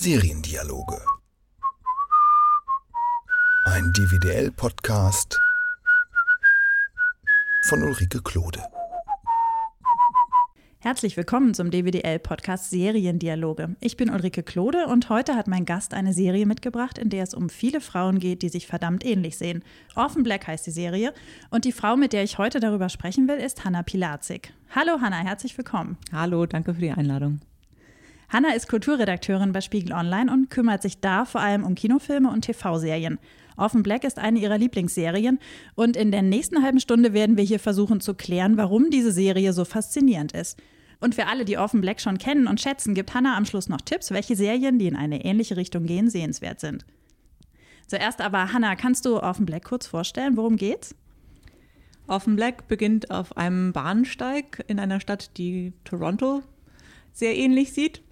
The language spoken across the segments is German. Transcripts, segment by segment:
Seriendialoge. Ein DVDL-Podcast von Ulrike Klode. Herzlich willkommen zum DWDL-Podcast Seriendialoge. Ich bin Ulrike Klode und heute hat mein Gast eine Serie mitgebracht, in der es um viele Frauen geht, die sich verdammt ähnlich sehen. Orphan Black heißt die Serie und die Frau, mit der ich heute darüber sprechen will, ist Hanna Pilazik. Hallo Hanna, herzlich willkommen. Hallo, danke für die Einladung. Hanna ist Kulturredakteurin bei Spiegel Online und kümmert sich da vor allem um Kinofilme und TV-Serien. Orphan Black ist eine ihrer Lieblingsserien und in der nächsten halben Stunde werden wir hier versuchen zu klären, warum diese Serie so faszinierend ist. Und für alle, die Orphan Black schon kennen und schätzen, gibt Hannah am Schluss noch Tipps, welche Serien, die in eine ähnliche Richtung gehen, sehenswert sind. Zuerst aber, Hannah, kannst du Orphan Black kurz vorstellen? Worum geht's? Orphan Black beginnt auf einem Bahnsteig in einer Stadt, die Toronto sehr ähnlich sieht.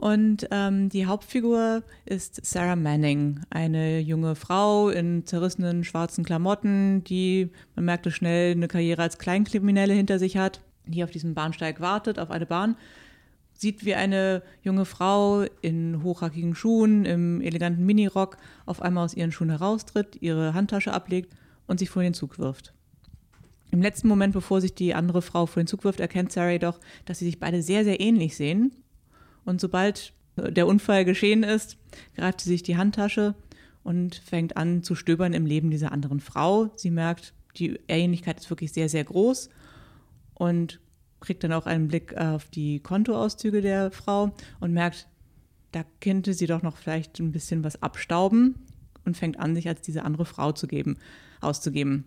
Und ähm, die Hauptfigur ist Sarah Manning, eine junge Frau in zerrissenen schwarzen Klamotten, die, man merkte schnell, eine Karriere als Kleinkriminelle hinter sich hat, die auf diesem Bahnsteig wartet, auf eine Bahn. Sieht, wie eine junge Frau in hochhackigen Schuhen, im eleganten Minirock auf einmal aus ihren Schuhen heraustritt, ihre Handtasche ablegt und sich vor den Zug wirft. Im letzten Moment, bevor sich die andere Frau vor den Zug wirft, erkennt Sarah jedoch, dass sie sich beide sehr, sehr ähnlich sehen und sobald der Unfall geschehen ist, greift sie sich die Handtasche und fängt an zu stöbern im Leben dieser anderen Frau. Sie merkt, die Ähnlichkeit ist wirklich sehr, sehr groß und kriegt dann auch einen Blick auf die Kontoauszüge der Frau und merkt, da könnte sie doch noch vielleicht ein bisschen was abstauben und fängt an, sich als diese andere Frau zu geben, auszugeben.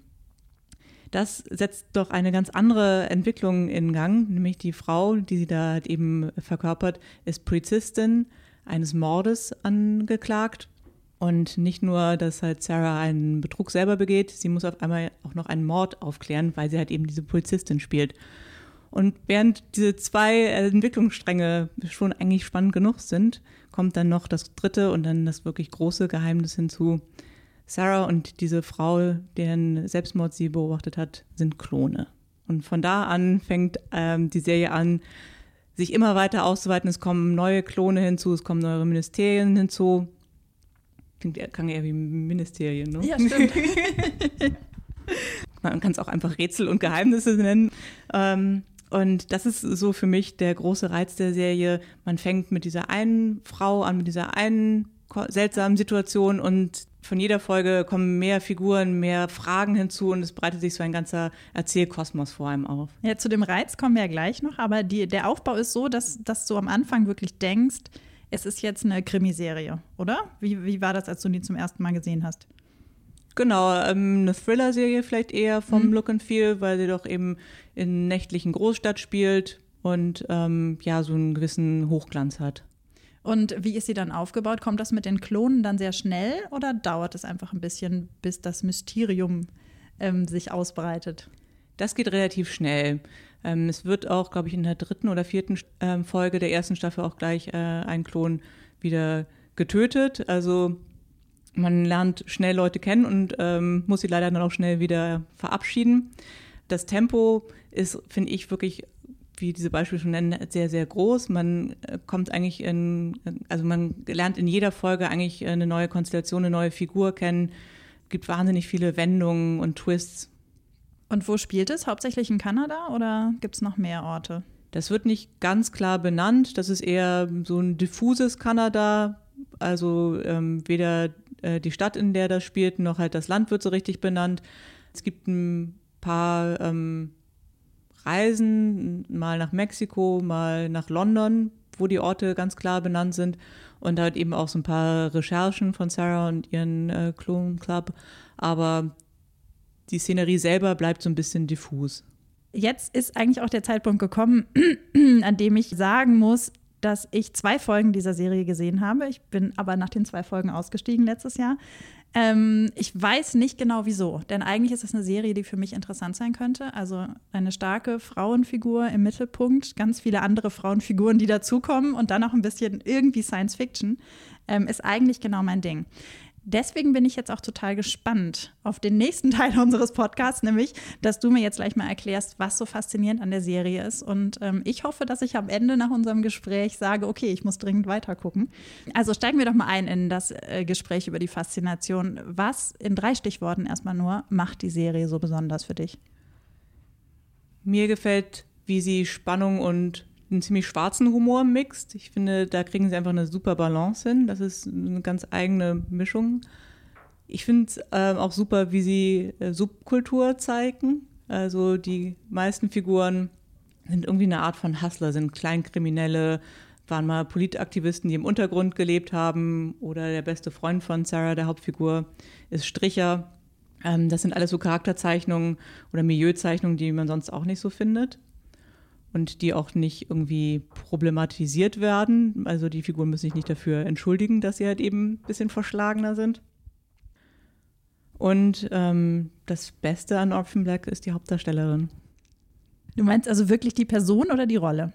Das setzt doch eine ganz andere Entwicklung in Gang, nämlich die Frau, die sie da eben verkörpert, ist Polizistin eines Mordes angeklagt. Und nicht nur, dass halt Sarah einen Betrug selber begeht, sie muss auf einmal auch noch einen Mord aufklären, weil sie halt eben diese Polizistin spielt. Und während diese zwei Entwicklungsstränge schon eigentlich spannend genug sind, kommt dann noch das dritte und dann das wirklich große Geheimnis hinzu, Sarah und diese Frau, deren Selbstmord sie beobachtet hat, sind Klone. Und von da an fängt ähm, die Serie an, sich immer weiter auszuweiten. Es kommen neue Klone hinzu, es kommen neue Ministerien hinzu. Klingt kann eher wie Ministerien, ne? Ja, stimmt. Man kann es auch einfach Rätsel und Geheimnisse nennen. Ähm, und das ist so für mich der große Reiz der Serie. Man fängt mit dieser einen Frau an, mit dieser einen seltsamen Situation und von jeder Folge kommen mehr Figuren, mehr Fragen hinzu und es breitet sich so ein ganzer Erzählkosmos vor einem auf. Ja, zu dem Reiz kommen wir ja gleich noch, aber die, der Aufbau ist so, dass, dass du am Anfang wirklich denkst, es ist jetzt eine Krimiserie, oder? Wie, wie war das, als du die zum ersten Mal gesehen hast? Genau, ähm, eine Thriller-Serie vielleicht eher vom mhm. Look and Feel, weil sie doch eben in nächtlichen Großstadt spielt und ähm, ja, so einen gewissen Hochglanz hat. Und wie ist sie dann aufgebaut? Kommt das mit den Klonen dann sehr schnell oder dauert es einfach ein bisschen, bis das Mysterium ähm, sich ausbreitet? Das geht relativ schnell. Ähm, es wird auch, glaube ich, in der dritten oder vierten ähm, Folge der ersten Staffel auch gleich äh, ein Klon wieder getötet. Also man lernt schnell Leute kennen und ähm, muss sie leider dann auch schnell wieder verabschieden. Das Tempo ist, finde ich, wirklich wie diese Beispiele schon nennen, sehr, sehr groß. Man äh, kommt eigentlich in, also man lernt in jeder Folge eigentlich eine neue Konstellation, eine neue Figur kennen. Es gibt wahnsinnig viele Wendungen und Twists. Und wo spielt es? Hauptsächlich in Kanada oder gibt es noch mehr Orte? Das wird nicht ganz klar benannt. Das ist eher so ein diffuses Kanada. Also ähm, weder äh, die Stadt, in der das spielt, noch halt das Land wird so richtig benannt. Es gibt ein paar ähm, Reisen, mal nach Mexiko, mal nach London, wo die Orte ganz klar benannt sind. Und halt eben auch so ein paar Recherchen von Sarah und ihren äh, Clone Club. Aber die Szenerie selber bleibt so ein bisschen diffus. Jetzt ist eigentlich auch der Zeitpunkt gekommen, an dem ich sagen muss, dass ich zwei Folgen dieser Serie gesehen habe. Ich bin aber nach den zwei Folgen ausgestiegen letztes Jahr. Ähm, ich weiß nicht genau wieso, denn eigentlich ist es eine Serie, die für mich interessant sein könnte. Also eine starke Frauenfigur im Mittelpunkt, ganz viele andere Frauenfiguren, die dazukommen und dann noch ein bisschen irgendwie Science Fiction, ähm, ist eigentlich genau mein Ding. Deswegen bin ich jetzt auch total gespannt auf den nächsten Teil unseres Podcasts, nämlich, dass du mir jetzt gleich mal erklärst, was so faszinierend an der Serie ist. Und ähm, ich hoffe, dass ich am Ende nach unserem Gespräch sage, okay, ich muss dringend weitergucken. Also steigen wir doch mal ein in das äh, Gespräch über die Faszination. Was in drei Stichworten erstmal nur macht die Serie so besonders für dich? Mir gefällt, wie sie Spannung und einen ziemlich schwarzen Humor mixt. Ich finde, da kriegen sie einfach eine super Balance hin. Das ist eine ganz eigene Mischung. Ich finde es äh, auch super, wie sie äh, Subkultur zeigen. Also die meisten Figuren sind irgendwie eine Art von Hustler, sind Kleinkriminelle, waren mal Politaktivisten, die im Untergrund gelebt haben. Oder der beste Freund von Sarah, der Hauptfigur, ist Stricher. Ähm, das sind alles so Charakterzeichnungen oder Milieuzeichnungen, die man sonst auch nicht so findet und die auch nicht irgendwie problematisiert werden. Also die Figuren müssen sich nicht dafür entschuldigen, dass sie halt eben ein bisschen verschlagener sind. Und ähm, das Beste an Orphan Black ist die Hauptdarstellerin. Du meinst also wirklich die Person oder die Rolle?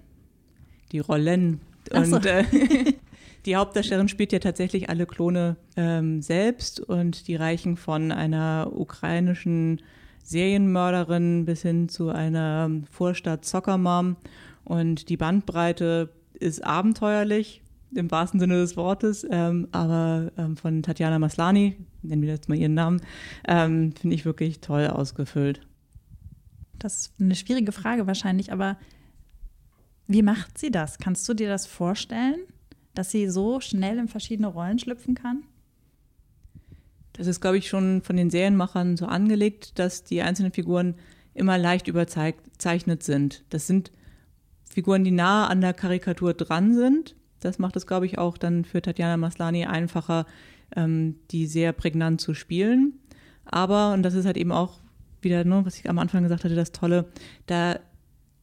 Die Rollen. So. Und äh, die Hauptdarstellerin spielt ja tatsächlich alle Klone ähm, selbst und die reichen von einer ukrainischen Serienmörderin bis hin zu einer Vorstadt-Zockermom. Und die Bandbreite ist abenteuerlich, im wahrsten Sinne des Wortes, ähm, aber ähm, von Tatjana Maslani, nennen wir jetzt mal ihren Namen, ähm, finde ich wirklich toll ausgefüllt. Das ist eine schwierige Frage wahrscheinlich, aber wie macht sie das? Kannst du dir das vorstellen, dass sie so schnell in verschiedene Rollen schlüpfen kann? Das ist, glaube ich, schon von den Serienmachern so angelegt, dass die einzelnen Figuren immer leicht überzeichnet sind. Das sind Figuren, die nah an der Karikatur dran sind. Das macht es, glaube ich, auch dann für Tatjana Maslani einfacher, ähm, die sehr prägnant zu spielen. Aber, und das ist halt eben auch wieder, ne, was ich am Anfang gesagt hatte, das Tolle, da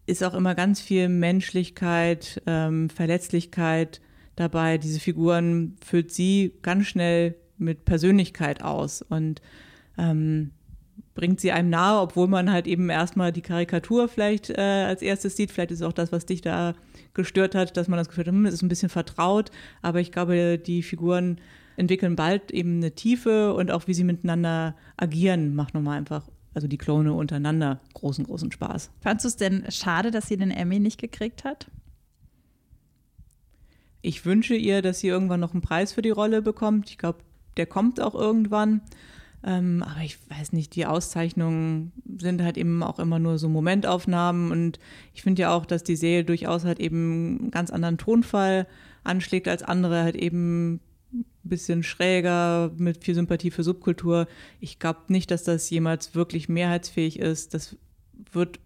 ist auch immer ganz viel Menschlichkeit, ähm, Verletzlichkeit dabei. Diese Figuren füllt sie ganz schnell mit Persönlichkeit aus und ähm, bringt sie einem nahe, obwohl man halt eben erstmal die Karikatur vielleicht äh, als erstes sieht. Vielleicht ist es auch das, was dich da gestört hat, dass man das Gefühl hat, hm, es ist ein bisschen vertraut. Aber ich glaube, die Figuren entwickeln bald eben eine Tiefe und auch wie sie miteinander agieren, macht nochmal einfach, also die Klone untereinander, großen, großen Spaß. Fandest du es denn schade, dass sie den Emmy nicht gekriegt hat? Ich wünsche ihr, dass sie irgendwann noch einen Preis für die Rolle bekommt. Ich glaube, der kommt auch irgendwann. Ähm, aber ich weiß nicht, die Auszeichnungen sind halt eben auch immer nur so Momentaufnahmen und ich finde ja auch, dass die Serie durchaus halt eben einen ganz anderen Tonfall anschlägt als andere, halt eben ein bisschen schräger, mit viel Sympathie für Subkultur. Ich glaube nicht, dass das jemals wirklich mehrheitsfähig ist. Das wird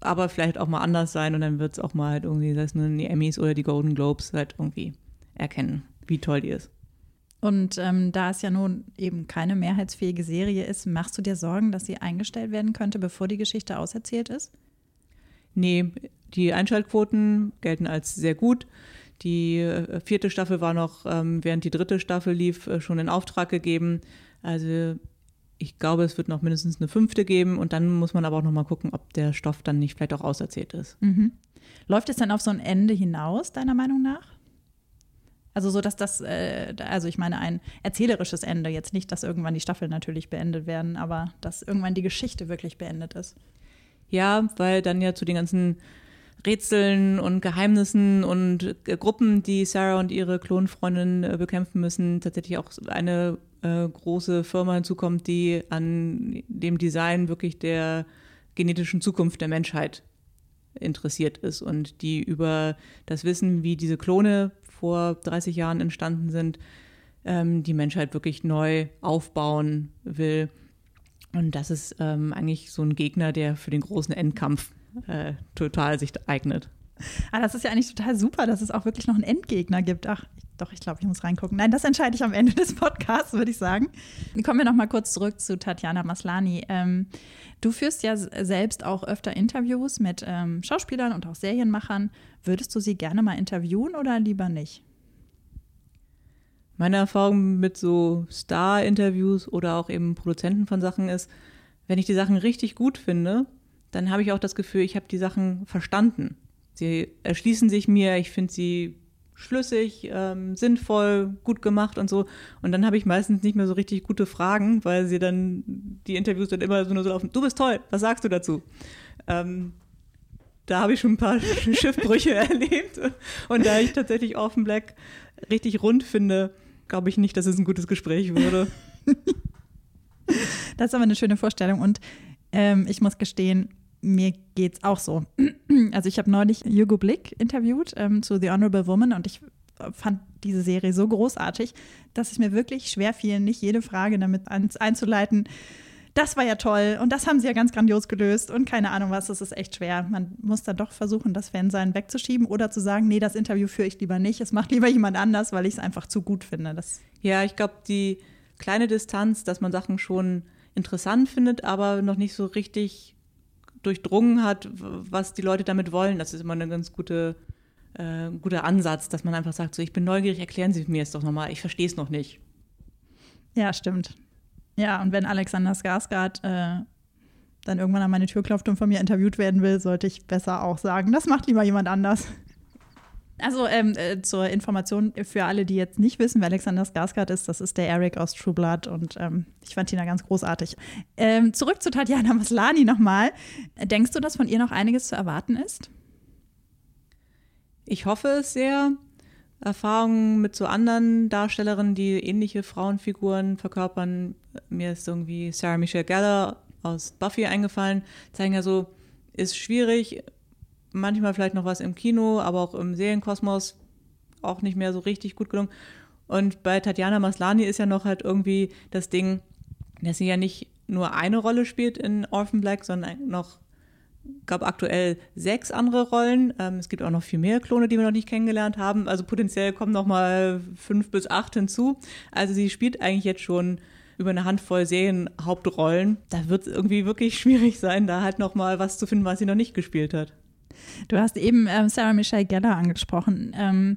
aber vielleicht auch mal anders sein und dann wird es auch mal halt irgendwie, sei es nur die Emmys oder die Golden Globes, halt irgendwie erkennen, wie toll die ist. Und ähm, da es ja nun eben keine mehrheitsfähige Serie ist, machst du dir Sorgen, dass sie eingestellt werden könnte, bevor die Geschichte auserzählt ist? Nee, die Einschaltquoten gelten als sehr gut. Die äh, vierte Staffel war noch, ähm, während die dritte Staffel lief, äh, schon in Auftrag gegeben. Also ich glaube, es wird noch mindestens eine fünfte geben und dann muss man aber auch noch mal gucken, ob der Stoff dann nicht vielleicht auch auserzählt ist. Mhm. Läuft es dann auf so ein Ende hinaus, deiner Meinung nach? Also so, dass das, äh, also ich meine, ein erzählerisches Ende, jetzt nicht, dass irgendwann die Staffeln natürlich beendet werden, aber dass irgendwann die Geschichte wirklich beendet ist. Ja, weil dann ja zu den ganzen Rätseln und Geheimnissen und äh, Gruppen, die Sarah und ihre Klonfreundin äh, bekämpfen müssen, tatsächlich auch eine äh, große Firma hinzukommt, die an dem Design wirklich der genetischen Zukunft der Menschheit interessiert ist und die über das Wissen, wie diese Klone vor 30 Jahren entstanden sind, ähm, die Menschheit wirklich neu aufbauen will. Und das ist ähm, eigentlich so ein Gegner, der für den großen Endkampf äh, total sich eignet. Ah, das ist ja eigentlich total super, dass es auch wirklich noch einen Endgegner gibt. Ach, doch, ich glaube, ich muss reingucken. Nein, das entscheide ich am Ende des Podcasts, würde ich sagen. Kommen wir noch mal kurz zurück zu Tatjana Maslani. Ähm, du führst ja selbst auch öfter Interviews mit ähm, Schauspielern und auch Serienmachern. Würdest du sie gerne mal interviewen oder lieber nicht? Meine Erfahrung mit so Star-Interviews oder auch eben Produzenten von Sachen ist, wenn ich die Sachen richtig gut finde, dann habe ich auch das Gefühl, ich habe die Sachen verstanden. Sie erschließen sich mir, ich finde sie schlüssig, ähm, sinnvoll, gut gemacht und so. Und dann habe ich meistens nicht mehr so richtig gute Fragen, weil sie dann die Interviews dann immer so nur so laufen, du bist toll, was sagst du dazu? Ähm, da habe ich schon ein paar Schiffbrüche erlebt. Und da ich tatsächlich Orphan Black richtig rund finde, glaube ich nicht, dass es ein gutes Gespräch würde. Das ist aber eine schöne Vorstellung. Und ähm, ich muss gestehen, mir geht es auch so. Also ich habe neulich Hugo Blick interviewt ähm, zu The Honorable Woman und ich fand diese Serie so großartig, dass es mir wirklich schwer fiel, nicht jede Frage damit einzuleiten. Das war ja toll und das haben sie ja ganz grandios gelöst und keine Ahnung was, das ist echt schwer. Man muss dann doch versuchen, das Fansein wegzuschieben oder zu sagen, nee, das Interview führe ich lieber nicht, es macht lieber jemand anders, weil ich es einfach zu gut finde. Das ja, ich glaube, die kleine Distanz, dass man Sachen schon interessant findet, aber noch nicht so richtig durchdrungen hat, was die Leute damit wollen. Das ist immer eine ganz gute, äh, guter Ansatz, dass man einfach sagt, so ich bin neugierig, erklären Sie mir jetzt doch nochmal, ich verstehe es noch nicht. Ja, stimmt. Ja, und wenn Alexander Skarsgård äh, dann irgendwann an meine Tür klopft und von mir interviewt werden will, sollte ich besser auch sagen, das macht lieber jemand anders. Also ähm, äh, zur Information für alle, die jetzt nicht wissen, wer Alexander Skarsgård ist, das ist der Eric aus True Blood und ähm, ich fand ihn da ganz großartig. Ähm, zurück zu Tatjana Maslani nochmal. Denkst du, dass von ihr noch einiges zu erwarten ist? Ich hoffe es sehr. Erfahrungen mit so anderen Darstellerinnen, die ähnliche Frauenfiguren verkörpern. Mir ist irgendwie Sarah Michelle Gellar aus Buffy eingefallen, zeigen ja so, ist schwierig, manchmal vielleicht noch was im Kino, aber auch im Serienkosmos auch nicht mehr so richtig gut gelungen. Und bei Tatjana Maslani ist ja noch halt irgendwie das Ding, dass sie ja nicht nur eine Rolle spielt in Orphan Black, sondern noch, gab aktuell sechs andere Rollen. Ähm, es gibt auch noch viel mehr Klone, die wir noch nicht kennengelernt haben. Also potenziell kommen noch mal fünf bis acht hinzu. Also sie spielt eigentlich jetzt schon über eine Handvoll Serienhauptrollen. Da wird es irgendwie wirklich schwierig sein, da halt noch mal was zu finden, was sie noch nicht gespielt hat. Du hast eben ähm, Sarah Michelle Gellar angesprochen. Ähm,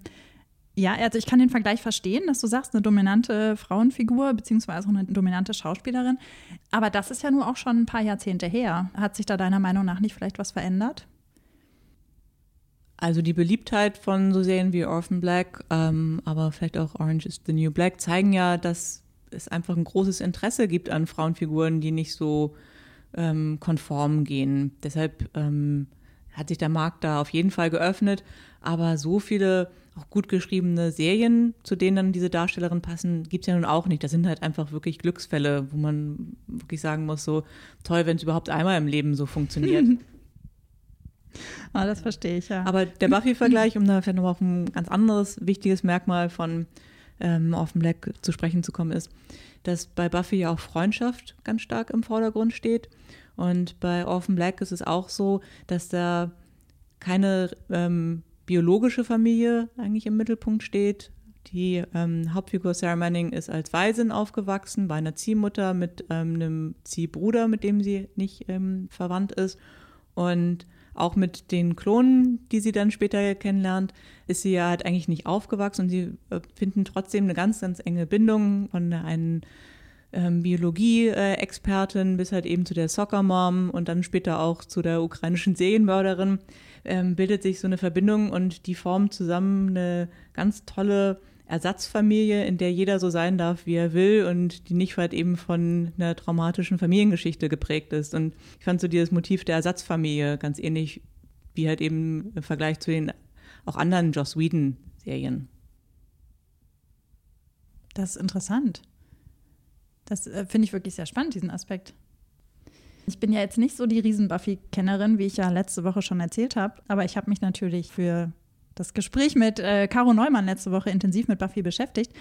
ja, also ich kann den Vergleich verstehen, dass du sagst, eine dominante Frauenfigur beziehungsweise eine dominante Schauspielerin. Aber das ist ja nur auch schon ein paar Jahrzehnte her. Hat sich da deiner Meinung nach nicht vielleicht was verändert? Also die Beliebtheit von so Serien wie Orphan Black, ähm, aber vielleicht auch Orange is the New Black zeigen ja, dass es einfach ein großes Interesse gibt an Frauenfiguren, die nicht so ähm, konform gehen. Deshalb ähm, hat sich der Markt da auf jeden Fall geöffnet. Aber so viele auch gut geschriebene Serien, zu denen dann diese Darstellerinnen passen, gibt es ja nun auch nicht. Das sind halt einfach wirklich Glücksfälle, wo man wirklich sagen muss, so toll, wenn es überhaupt einmal im Leben so funktioniert. ah, das verstehe ich, ja. Aber der Buffy-Vergleich, um da vielleicht nochmal auf ein ganz anderes wichtiges Merkmal von ähm, dem Black zu sprechen zu kommen, ist, dass bei Buffy ja auch Freundschaft ganz stark im Vordergrund steht. Und bei Orphan Black ist es auch so, dass da keine ähm, biologische Familie eigentlich im Mittelpunkt steht. Die ähm, Hauptfigur Sarah Manning ist als Waisin aufgewachsen, bei einer Ziehmutter mit ähm, einem Ziehbruder, mit dem sie nicht ähm, verwandt ist. Und auch mit den Klonen, die sie dann später kennenlernt, ist sie ja halt eigentlich nicht aufgewachsen und sie äh, finden trotzdem eine ganz, ganz enge Bindung von einem ähm, Biologie-Expertin bis halt eben zu der Soccer-Mom und dann später auch zu der ukrainischen Serienmörderin, ähm, bildet sich so eine Verbindung und die formen zusammen eine ganz tolle Ersatzfamilie, in der jeder so sein darf, wie er will und die nicht halt eben von einer traumatischen Familiengeschichte geprägt ist. Und ich fand so dieses Motiv der Ersatzfamilie ganz ähnlich wie halt eben im Vergleich zu den auch anderen Joss Whedon-Serien. Das ist interessant. Das äh, finde ich wirklich sehr spannend, diesen Aspekt. Ich bin ja jetzt nicht so die Riesen-Buffy-Kennerin, wie ich ja letzte Woche schon erzählt habe, aber ich habe mich natürlich für das Gespräch mit äh, Caro Neumann letzte Woche intensiv mit Buffy beschäftigt.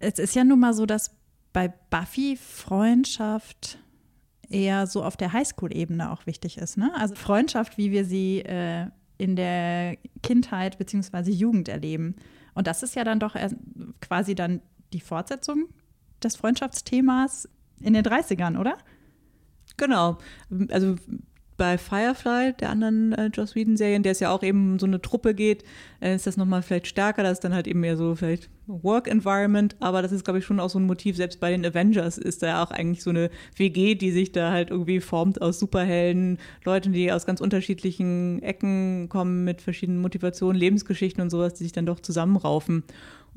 Es ist ja nun mal so, dass bei Buffy Freundschaft eher so auf der Highschool-Ebene auch wichtig ist. Ne? Also Freundschaft, wie wir sie äh, in der Kindheit bzw. Jugend erleben. Und das ist ja dann doch quasi dann die Fortsetzung des Freundschaftsthemas in den 30ern, oder? Genau. Also bei Firefly, der anderen äh, Joss Whedon-Serie, der es ja auch eben so eine Truppe geht, äh, ist das nochmal vielleicht stärker. Das ist dann halt eben mehr so vielleicht Work-Environment. Aber das ist, glaube ich, schon auch so ein Motiv. Selbst bei den Avengers ist da ja auch eigentlich so eine WG, die sich da halt irgendwie formt aus Superhelden, Leuten, die aus ganz unterschiedlichen Ecken kommen mit verschiedenen Motivationen, Lebensgeschichten und sowas, die sich dann doch zusammenraufen.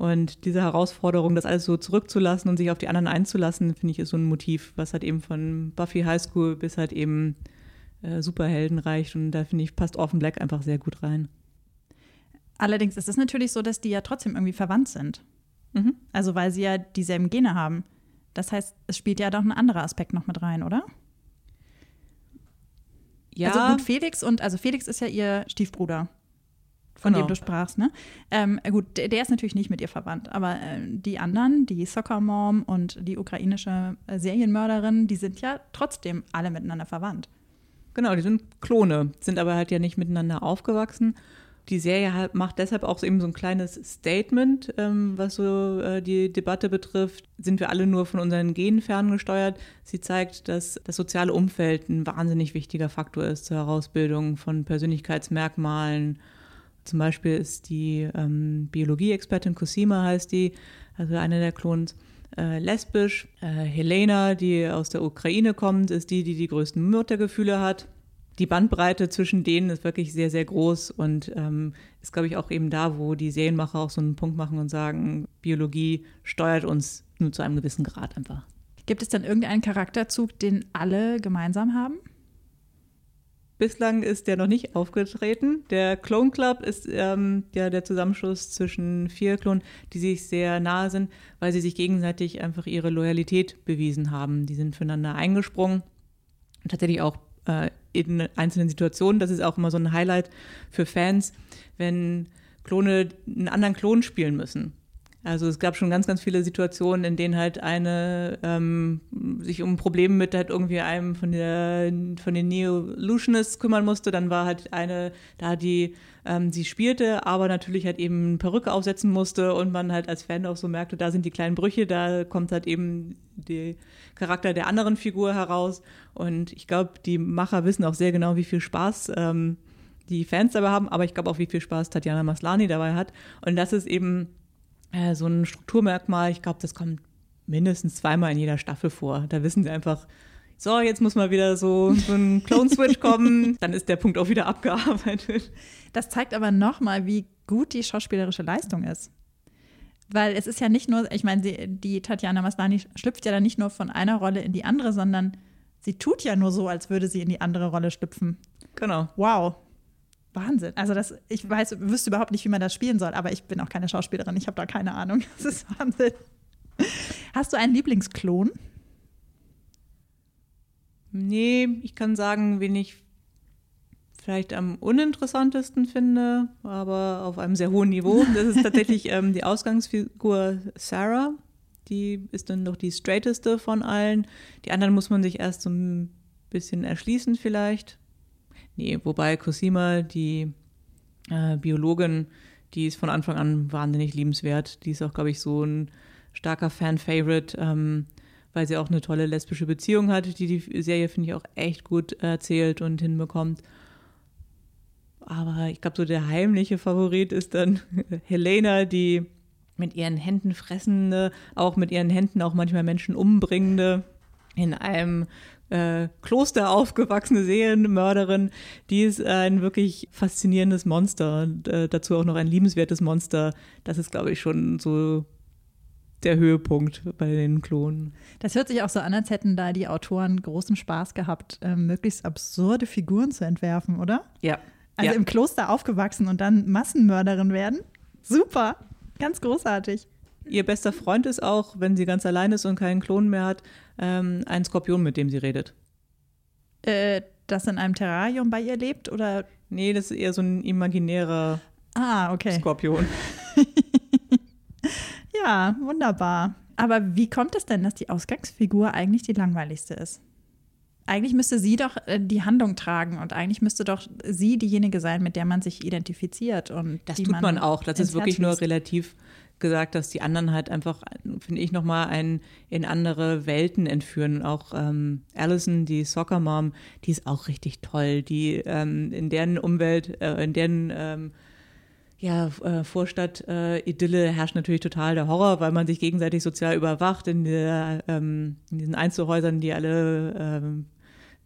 Und diese Herausforderung, das alles so zurückzulassen und sich auf die anderen einzulassen, finde ich, ist so ein Motiv, was halt eben von Buffy High School bis halt eben äh, Superhelden reicht. Und da finde ich, passt Orphan Black einfach sehr gut rein. Allerdings ist es natürlich so, dass die ja trotzdem irgendwie verwandt sind. Mhm. Also weil sie ja dieselben Gene haben. Das heißt, es spielt ja doch ein anderer Aspekt noch mit rein, oder? Ja. Also gut, Felix und, also Felix ist ja ihr Stiefbruder, von genau. dem du sprachst, ne? Ähm, gut, der, der, ist natürlich nicht mit ihr verwandt, aber äh, die anderen, die Soccer Mom und die ukrainische äh, Serienmörderin, die sind ja trotzdem alle miteinander verwandt. Genau, die sind Klone, sind aber halt ja nicht miteinander aufgewachsen. Die Serie halt macht deshalb auch eben so ein kleines Statement, ähm, was so äh, die Debatte betrifft. Sind wir alle nur von unseren Genen ferngesteuert? Sie zeigt, dass das soziale Umfeld ein wahnsinnig wichtiger Faktor ist zur Herausbildung von Persönlichkeitsmerkmalen. Zum Beispiel ist die ähm, Biologie-Expertin Cosima heißt die, also eine der Klons, äh, lesbisch. Äh, Helena, die aus der Ukraine kommt, ist die, die die größten Muttergefühle hat. Die Bandbreite zwischen denen ist wirklich sehr, sehr groß und ähm, ist, glaube ich, auch eben da, wo die Serienmacher auch so einen Punkt machen und sagen, Biologie steuert uns nur zu einem gewissen Grad einfach. Gibt es dann irgendeinen Charakterzug, den alle gemeinsam haben? Bislang ist der noch nicht aufgetreten. Der Clone Club ist ähm, ja der Zusammenschluss zwischen vier Klonen, die sich sehr nahe sind, weil sie sich gegenseitig einfach ihre Loyalität bewiesen haben. Die sind füreinander eingesprungen tatsächlich auch äh, in einzelnen Situationen. Das ist auch immer so ein Highlight für Fans, wenn Klone einen anderen Klon spielen müssen. Also es gab schon ganz, ganz viele Situationen, in denen halt eine ähm, sich um Probleme mit halt irgendwie einem von der von den Neo-Lutionists kümmern musste. Dann war halt eine da, die ähm, sie spielte, aber natürlich halt eben Perücke aufsetzen musste und man halt als Fan auch so merkte, da sind die kleinen Brüche, da kommt halt eben der Charakter der anderen Figur heraus. Und ich glaube, die Macher wissen auch sehr genau, wie viel Spaß ähm, die Fans dabei haben, aber ich glaube auch, wie viel Spaß Tatjana Maslani dabei hat. Und das ist eben äh, so ein Strukturmerkmal. Ich glaube, das kommt mindestens zweimal in jeder Staffel vor. Da wissen sie einfach, so, jetzt muss mal wieder so, so ein Clone-Switch kommen, dann ist der Punkt auch wieder abgearbeitet. Das zeigt aber nochmal, wie gut die schauspielerische Leistung ist. Weil es ist ja nicht nur, ich meine, die, die Tatjana Maslani schlüpft ja dann nicht nur von einer Rolle in die andere, sondern sie tut ja nur so, als würde sie in die andere Rolle schlüpfen. Genau. Wow. Wahnsinn. Also das, ich weiß, wüsste überhaupt nicht, wie man das spielen soll, aber ich bin auch keine Schauspielerin, ich habe da keine Ahnung. Das ist Wahnsinn. Hast du einen Lieblingsklon? Nee, ich kann sagen, wen ich vielleicht am uninteressantesten finde, aber auf einem sehr hohen Niveau. Das ist tatsächlich ähm, die Ausgangsfigur Sarah. Die ist dann noch die straighteste von allen. Die anderen muss man sich erst so ein bisschen erschließen vielleicht. Nee, wobei Cosima, die äh, Biologin, die ist von Anfang an wahnsinnig liebenswert. Die ist auch, glaube ich, so ein starker Fan-Favorite, ähm, weil sie auch eine tolle lesbische Beziehung hat, die die Serie, finde ich, auch echt gut erzählt und hinbekommt. Aber ich glaube, so der heimliche Favorit ist dann Helena, die mit ihren Händen fressende, auch mit ihren Händen auch manchmal Menschen umbringende, in einem äh, Kloster aufgewachsene Serienmörderin, die ist ein wirklich faszinierendes Monster und äh, dazu auch noch ein liebenswertes Monster. Das ist, glaube ich, schon so der Höhepunkt bei den Klonen. Das hört sich auch so an, als hätten da die Autoren großen Spaß gehabt, äh, möglichst absurde Figuren zu entwerfen, oder? Ja. Also ja. im Kloster aufgewachsen und dann Massenmörderin werden? Super, ganz großartig. Ihr bester Freund ist auch, wenn sie ganz allein ist und keinen Klon mehr hat, ähm, ein Skorpion, mit dem sie redet. Äh, das in einem Terrarium bei ihr lebt oder? Nee, das ist eher so ein imaginärer ah, okay. Skorpion. ja, wunderbar. Aber wie kommt es denn, dass die Ausgangsfigur eigentlich die langweiligste ist? Eigentlich müsste sie doch äh, die Handlung tragen und eigentlich müsste doch sie diejenige sein, mit der man sich identifiziert. Und das tut man, man auch. Das ist wirklich nur relativ gesagt, dass die anderen halt einfach, finde ich, nochmal ein in andere Welten entführen. Auch ähm, Allison, die Soccer Mom, die ist auch richtig toll. Die ähm, in deren Umwelt, äh, in deren ähm, ja, äh, Vorstadt äh, Idylle herrscht natürlich total der Horror, weil man sich gegenseitig sozial überwacht in, der, ähm, in diesen Einzelhäusern, die alle ähm,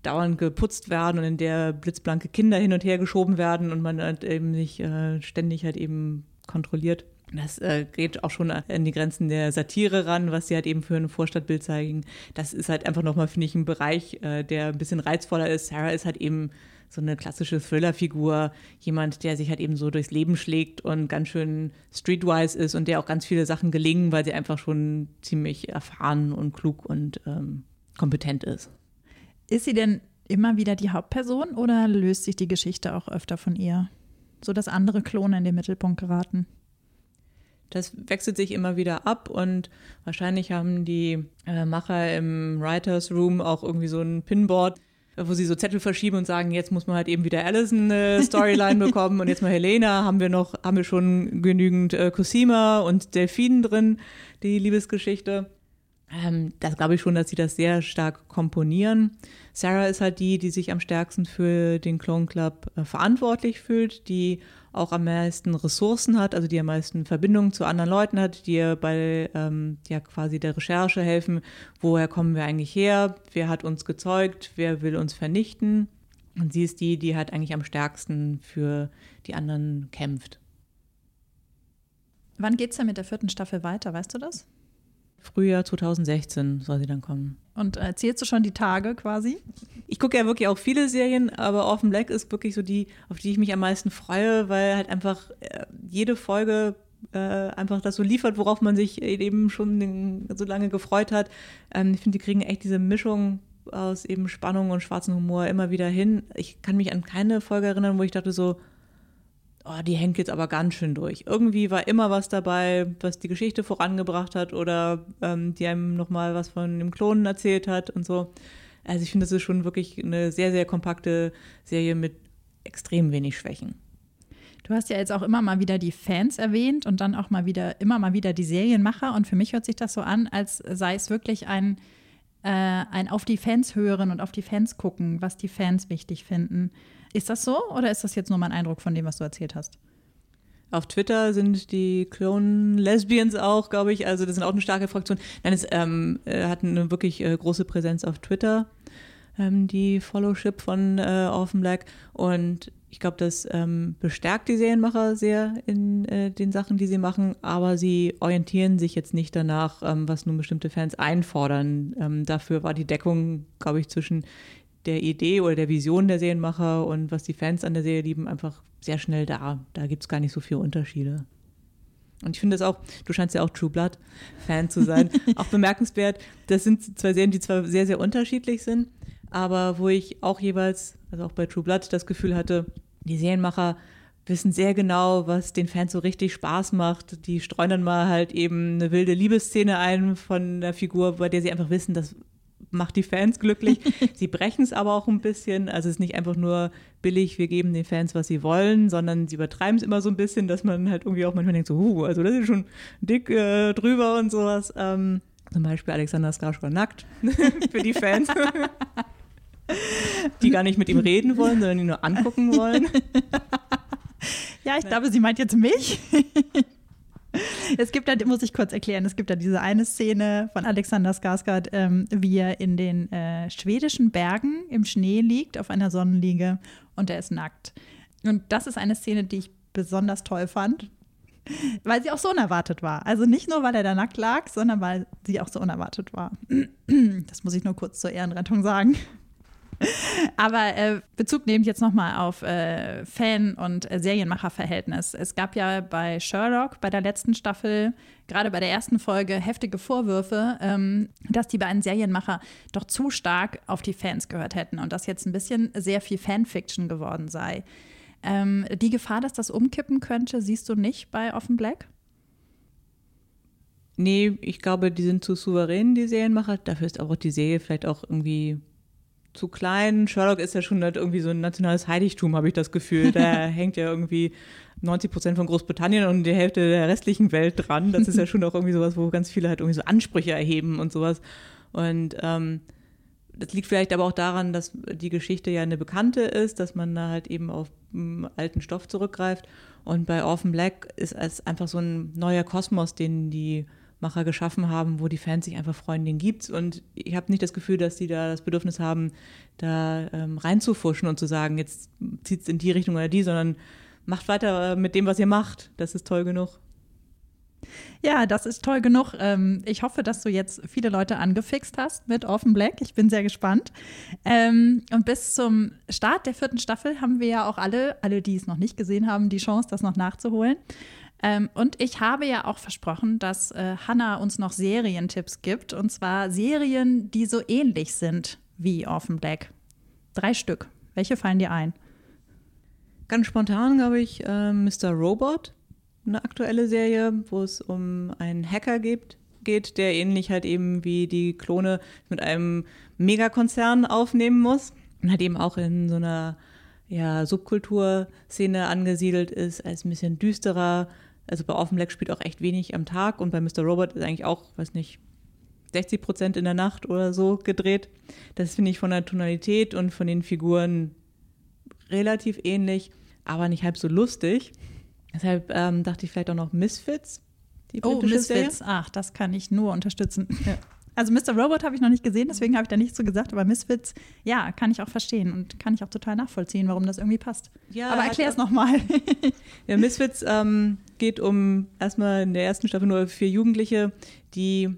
dauernd geputzt werden und in der blitzblanke Kinder hin und her geschoben werden und man halt eben nicht äh, ständig halt eben kontrolliert. Das äh, geht auch schon an die Grenzen der Satire ran, was sie halt eben für ein Vorstadtbild zeigen. Das ist halt einfach nochmal, finde ich, ein Bereich, äh, der ein bisschen reizvoller ist. Sarah ist halt eben so eine klassische Thriller-Figur, jemand, der sich halt eben so durchs Leben schlägt und ganz schön streetwise ist und der auch ganz viele Sachen gelingen, weil sie einfach schon ziemlich erfahren und klug und ähm, kompetent ist. Ist sie denn immer wieder die Hauptperson oder löst sich die Geschichte auch öfter von ihr, so dass andere Klone in den Mittelpunkt geraten? Das wechselt sich immer wieder ab und wahrscheinlich haben die äh, Macher im Writers Room auch irgendwie so ein Pinboard, wo sie so Zettel verschieben und sagen, jetzt muss man halt eben wieder Allison eine Storyline bekommen und jetzt mal Helena, haben wir noch, haben wir schon genügend äh, Cosima und Delphine drin, die Liebesgeschichte. Ähm, das glaube ich schon, dass sie das sehr stark komponieren. Sarah ist halt die, die sich am stärksten für den Clone Club äh, verantwortlich fühlt, die auch am meisten Ressourcen hat, also die am meisten Verbindungen zu anderen Leuten hat, die ihr bei ähm, ja quasi der Recherche helfen. Woher kommen wir eigentlich her? Wer hat uns gezeugt? Wer will uns vernichten? Und sie ist die, die halt eigentlich am stärksten für die anderen kämpft. Wann geht es denn mit der vierten Staffel weiter? Weißt du das? Frühjahr 2016 soll sie dann kommen. Und äh, zählst du schon die Tage quasi? Ich gucke ja wirklich auch viele Serien, aber Orphan Black ist wirklich so die, auf die ich mich am meisten freue, weil halt einfach äh, jede Folge äh, einfach das so liefert, worauf man sich eben schon so lange gefreut hat. Ähm, ich finde, die kriegen echt diese Mischung aus eben Spannung und schwarzem Humor immer wieder hin. Ich kann mich an keine Folge erinnern, wo ich dachte so, oh, die hängt jetzt aber ganz schön durch. Irgendwie war immer was dabei, was die Geschichte vorangebracht hat oder ähm, die einem nochmal was von dem Klonen erzählt hat und so. Also ich finde, das ist schon wirklich eine sehr, sehr kompakte Serie mit extrem wenig Schwächen. Du hast ja jetzt auch immer mal wieder die Fans erwähnt und dann auch mal wieder, immer mal wieder die Serienmacher. Und für mich hört sich das so an, als sei es wirklich ein, äh, ein auf die Fans hören und auf die Fans gucken, was die Fans wichtig finden. Ist das so oder ist das jetzt nur mein Eindruck von dem, was du erzählt hast? Auf Twitter sind die Clone-Lesbians auch, glaube ich. Also das sind auch eine starke Fraktion. Nein, es ähm, äh, hat eine wirklich äh, große Präsenz auf Twitter, ähm, die Followship von äh, Orphan Black. Und ich glaube, das ähm, bestärkt die Serienmacher sehr in äh, den Sachen, die sie machen. Aber sie orientieren sich jetzt nicht danach, ähm, was nun bestimmte Fans einfordern. Ähm, dafür war die Deckung, glaube ich, zwischen der Idee oder der Vision der Serienmacher und was die Fans an der Serie lieben, einfach sehr schnell da. Da gibt es gar nicht so viele Unterschiede. Und ich finde es auch, du scheinst ja auch True Blood Fan zu sein, auch bemerkenswert. Das sind zwei Serien, die zwar sehr, sehr unterschiedlich sind, aber wo ich auch jeweils, also auch bei True Blood, das Gefühl hatte, die Serienmacher wissen sehr genau, was den Fans so richtig Spaß macht. Die streuen dann mal halt eben eine wilde Liebesszene ein von der Figur, bei der sie einfach wissen, das macht die Fans glücklich. sie brechen es aber auch ein bisschen. Also es ist nicht einfach nur billig, wir geben den Fans, was sie wollen, sondern sie übertreiben es immer so ein bisschen, dass man halt irgendwie auch manchmal denkt, so, uh, also das ist schon dick äh, drüber und sowas. Ähm, zum Beispiel Alexander Skarsgård nackt für die Fans. die gar nicht mit ihm reden wollen, sondern ihn nur angucken wollen. Ja, ich glaube, sie meint jetzt mich. Es gibt da, muss ich kurz erklären, es gibt da diese eine Szene von Alexander Skarsgård, ähm, wie er in den äh, schwedischen Bergen im Schnee liegt, auf einer Sonnenliege und er ist nackt. Und das ist eine Szene, die ich besonders toll fand, weil sie auch so unerwartet war. Also nicht nur, weil er da nackt lag, sondern weil sie auch so unerwartet war. Das muss ich nur kurz zur Ehrenrettung sagen. Aber äh, Bezug nehmend jetzt nochmal auf äh, Fan- und äh, Serienmacherverhältnis. Es gab ja bei Sherlock, bei der letzten Staffel, gerade bei der ersten Folge, heftige Vorwürfe, ähm, dass die beiden Serienmacher doch zu stark auf die Fans gehört hätten und dass jetzt ein bisschen sehr viel Fanfiction geworden sei. Ähm, die Gefahr, dass das umkippen könnte, siehst du nicht bei Offen Black? Nee, ich glaube, die sind zu souverän, die Serienmacher. Dafür ist auch die Serie vielleicht auch irgendwie zu klein. Sherlock ist ja schon halt irgendwie so ein nationales Heiligtum, habe ich das Gefühl. Da hängt ja irgendwie 90 Prozent von Großbritannien und die Hälfte der restlichen Welt dran. Das ist ja schon auch irgendwie sowas, wo ganz viele halt irgendwie so Ansprüche erheben und sowas. Und ähm, das liegt vielleicht aber auch daran, dass die Geschichte ja eine bekannte ist, dass man da halt eben auf m, alten Stoff zurückgreift. Und bei Orphan Black ist es einfach so ein neuer Kosmos, den die Macher geschaffen haben, wo die Fans sich einfach freuen, den gibt's. Und ich habe nicht das Gefühl, dass die da das Bedürfnis haben, da ähm, reinzufuschen und zu sagen, jetzt zieht's in die Richtung oder die, sondern macht weiter mit dem, was ihr macht. Das ist toll genug. Ja, das ist toll genug. Ähm, ich hoffe, dass du jetzt viele Leute angefixt hast mit Orphan Black. Ich bin sehr gespannt. Ähm, und bis zum Start der vierten Staffel haben wir ja auch alle, alle, die es noch nicht gesehen haben, die Chance, das noch nachzuholen. Ähm, und ich habe ja auch versprochen, dass äh, Hannah uns noch Serientipps gibt. Und zwar Serien, die so ähnlich sind wie Orphan Black. Drei Stück. Welche fallen dir ein? Ganz spontan, glaube ich, äh, Mr. Robot eine aktuelle Serie, wo es um einen Hacker gibt, geht, der ähnlich halt eben wie die Klone mit einem Megakonzern aufnehmen muss und halt eben auch in so einer ja, Subkulturszene angesiedelt ist, als ein bisschen düsterer. Also bei Offen Black spielt auch echt wenig am Tag und bei Mr. Robot ist eigentlich auch, weiß nicht, 60 Prozent in der Nacht oder so gedreht. Das finde ich von der Tonalität und von den Figuren relativ ähnlich, aber nicht halb so lustig. Deshalb ähm, dachte ich vielleicht auch noch Misfits. Die oh, Misfits. Serie. Ach, das kann ich nur unterstützen. Ja. Also Mr. Robot habe ich noch nicht gesehen, deswegen habe ich da nichts zu gesagt, aber Misfits, ja, kann ich auch verstehen und kann ich auch total nachvollziehen, warum das irgendwie passt. Ja, aber erklär es nochmal. ja, Misfits ähm, geht um erstmal in der ersten Staffel nur vier Jugendliche, die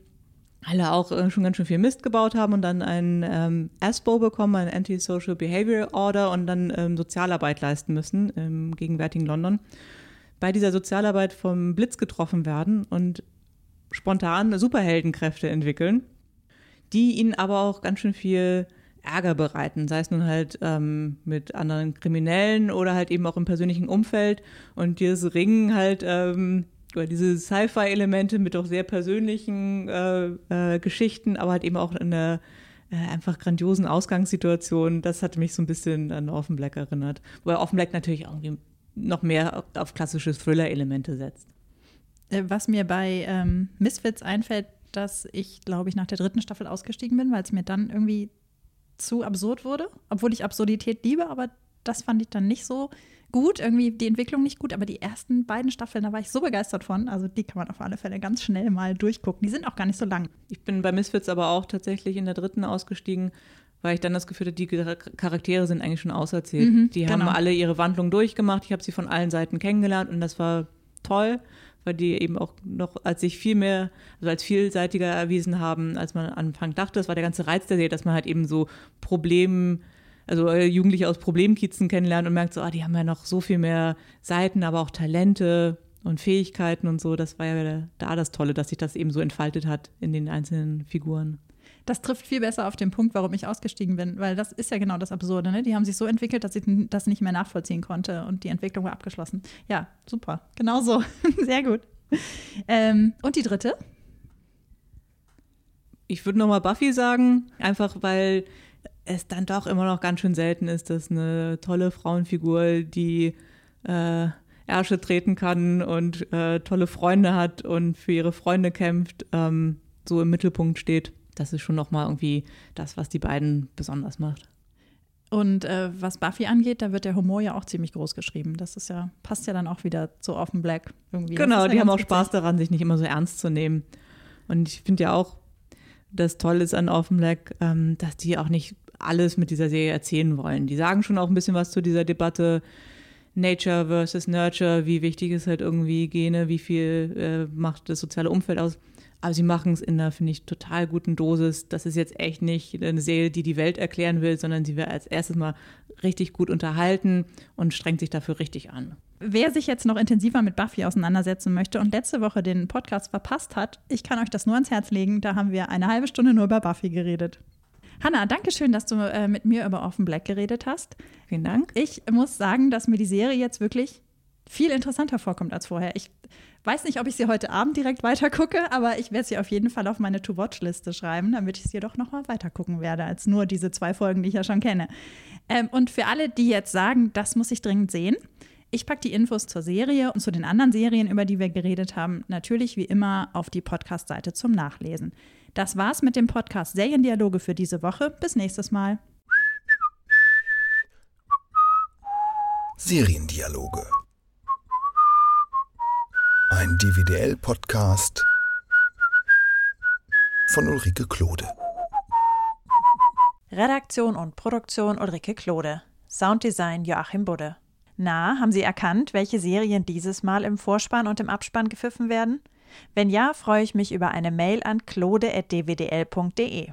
alle auch äh, schon ganz schön viel Mist gebaut haben und dann ein ähm, ASBO bekommen, ein Anti-Social Behavior Order und dann ähm, Sozialarbeit leisten müssen im gegenwärtigen London bei dieser Sozialarbeit vom Blitz getroffen werden und spontan Superheldenkräfte entwickeln, die ihnen aber auch ganz schön viel Ärger bereiten, sei es nun halt ähm, mit anderen Kriminellen oder halt eben auch im persönlichen Umfeld. Und dieses Ringen halt, ähm, oder diese Sci-Fi-Elemente mit auch sehr persönlichen äh, äh, Geschichten, aber halt eben auch in einer äh, einfach grandiosen Ausgangssituation, das hat mich so ein bisschen an Orphan erinnert. Wobei Orphan natürlich auch irgendwie noch mehr auf klassische Thriller-Elemente setzt. Äh, was mir bei ähm, Misfits einfällt, dass ich, glaube ich, nach der dritten Staffel ausgestiegen bin, weil es mir dann irgendwie zu absurd wurde. Obwohl ich Absurdität liebe, aber das fand ich dann nicht so gut. Irgendwie die Entwicklung nicht gut, aber die ersten beiden Staffeln, da war ich so begeistert von. Also die kann man auf alle Fälle ganz schnell mal durchgucken. Die sind auch gar nicht so lang. Ich bin bei Misfits aber auch tatsächlich in der dritten ausgestiegen, weil ich dann das Gefühl hatte, die Charaktere sind eigentlich schon auserzählt. Mhm, die haben genau. alle ihre Wandlung durchgemacht. Ich habe sie von allen Seiten kennengelernt und das war toll, weil die eben auch noch als sich viel mehr, also als vielseitiger erwiesen haben, als man Anfang dachte. Das war der ganze Reiz der Serie, dass man halt eben so Problem, also äh, Jugendliche aus Problemkiezen kennenlernt und merkt so, ah, die haben ja noch so viel mehr Seiten, aber auch Talente und Fähigkeiten und so. Das war ja da das Tolle, dass sich das eben so entfaltet hat in den einzelnen Figuren das trifft viel besser auf den Punkt, warum ich ausgestiegen bin, weil das ist ja genau das Absurde. Ne? Die haben sich so entwickelt, dass ich das nicht mehr nachvollziehen konnte und die Entwicklung war abgeschlossen. Ja, super. Genau so. Sehr gut. Ähm, und die dritte? Ich würde nochmal Buffy sagen, einfach weil es dann doch immer noch ganz schön selten ist, dass eine tolle Frauenfigur, die äh, Ärsche treten kann und äh, tolle Freunde hat und für ihre Freunde kämpft, ähm, so im Mittelpunkt steht das ist schon nochmal irgendwie das, was die beiden besonders macht. Und äh, was Buffy angeht, da wird der Humor ja auch ziemlich groß geschrieben. Das ist ja, passt ja dann auch wieder zu Offen Black irgendwie. Genau, ja die haben auch Spaß daran, sich nicht immer so ernst zu nehmen. Und ich finde ja auch, das Tolle ist an Offen Black, ähm, dass die auch nicht alles mit dieser Serie erzählen wollen. Die sagen schon auch ein bisschen was zu dieser Debatte Nature versus Nurture, wie wichtig ist halt irgendwie Gene, wie viel äh, macht das soziale Umfeld aus. Aber sie machen es in einer, finde ich, total guten Dosis. Das ist jetzt echt nicht eine Serie, die die Welt erklären will, sondern sie will als erstes mal richtig gut unterhalten und strengt sich dafür richtig an. Wer sich jetzt noch intensiver mit Buffy auseinandersetzen möchte und letzte Woche den Podcast verpasst hat, ich kann euch das nur ans Herz legen. Da haben wir eine halbe Stunde nur über Buffy geredet. Hanna, danke schön, dass du äh, mit mir über Offen Black geredet hast. Vielen Dank. Ich muss sagen, dass mir die Serie jetzt wirklich viel interessanter vorkommt als vorher. Ich weiß nicht, ob ich sie heute Abend direkt weitergucke, aber ich werde sie auf jeden Fall auf meine To-Watch-Liste schreiben, damit ich sie doch noch mal weitergucken werde, als nur diese zwei Folgen, die ich ja schon kenne. Ähm, und für alle, die jetzt sagen, das muss ich dringend sehen, Ich packe die Infos zur Serie und zu den anderen Serien, über die wir geredet haben, natürlich wie immer auf die Podcast-Seite zum Nachlesen. Das war's mit dem Podcast Seriendialoge für diese Woche. Bis nächstes Mal. Seriendialoge. Ein DVDL-Podcast von Ulrike Klode. Redaktion und Produktion Ulrike Klode. Sounddesign Joachim Budde. Na, haben Sie erkannt, welche Serien dieses Mal im Vorspann und im Abspann gepfiffen werden? Wenn ja, freue ich mich über eine Mail an klode.dwdl.de.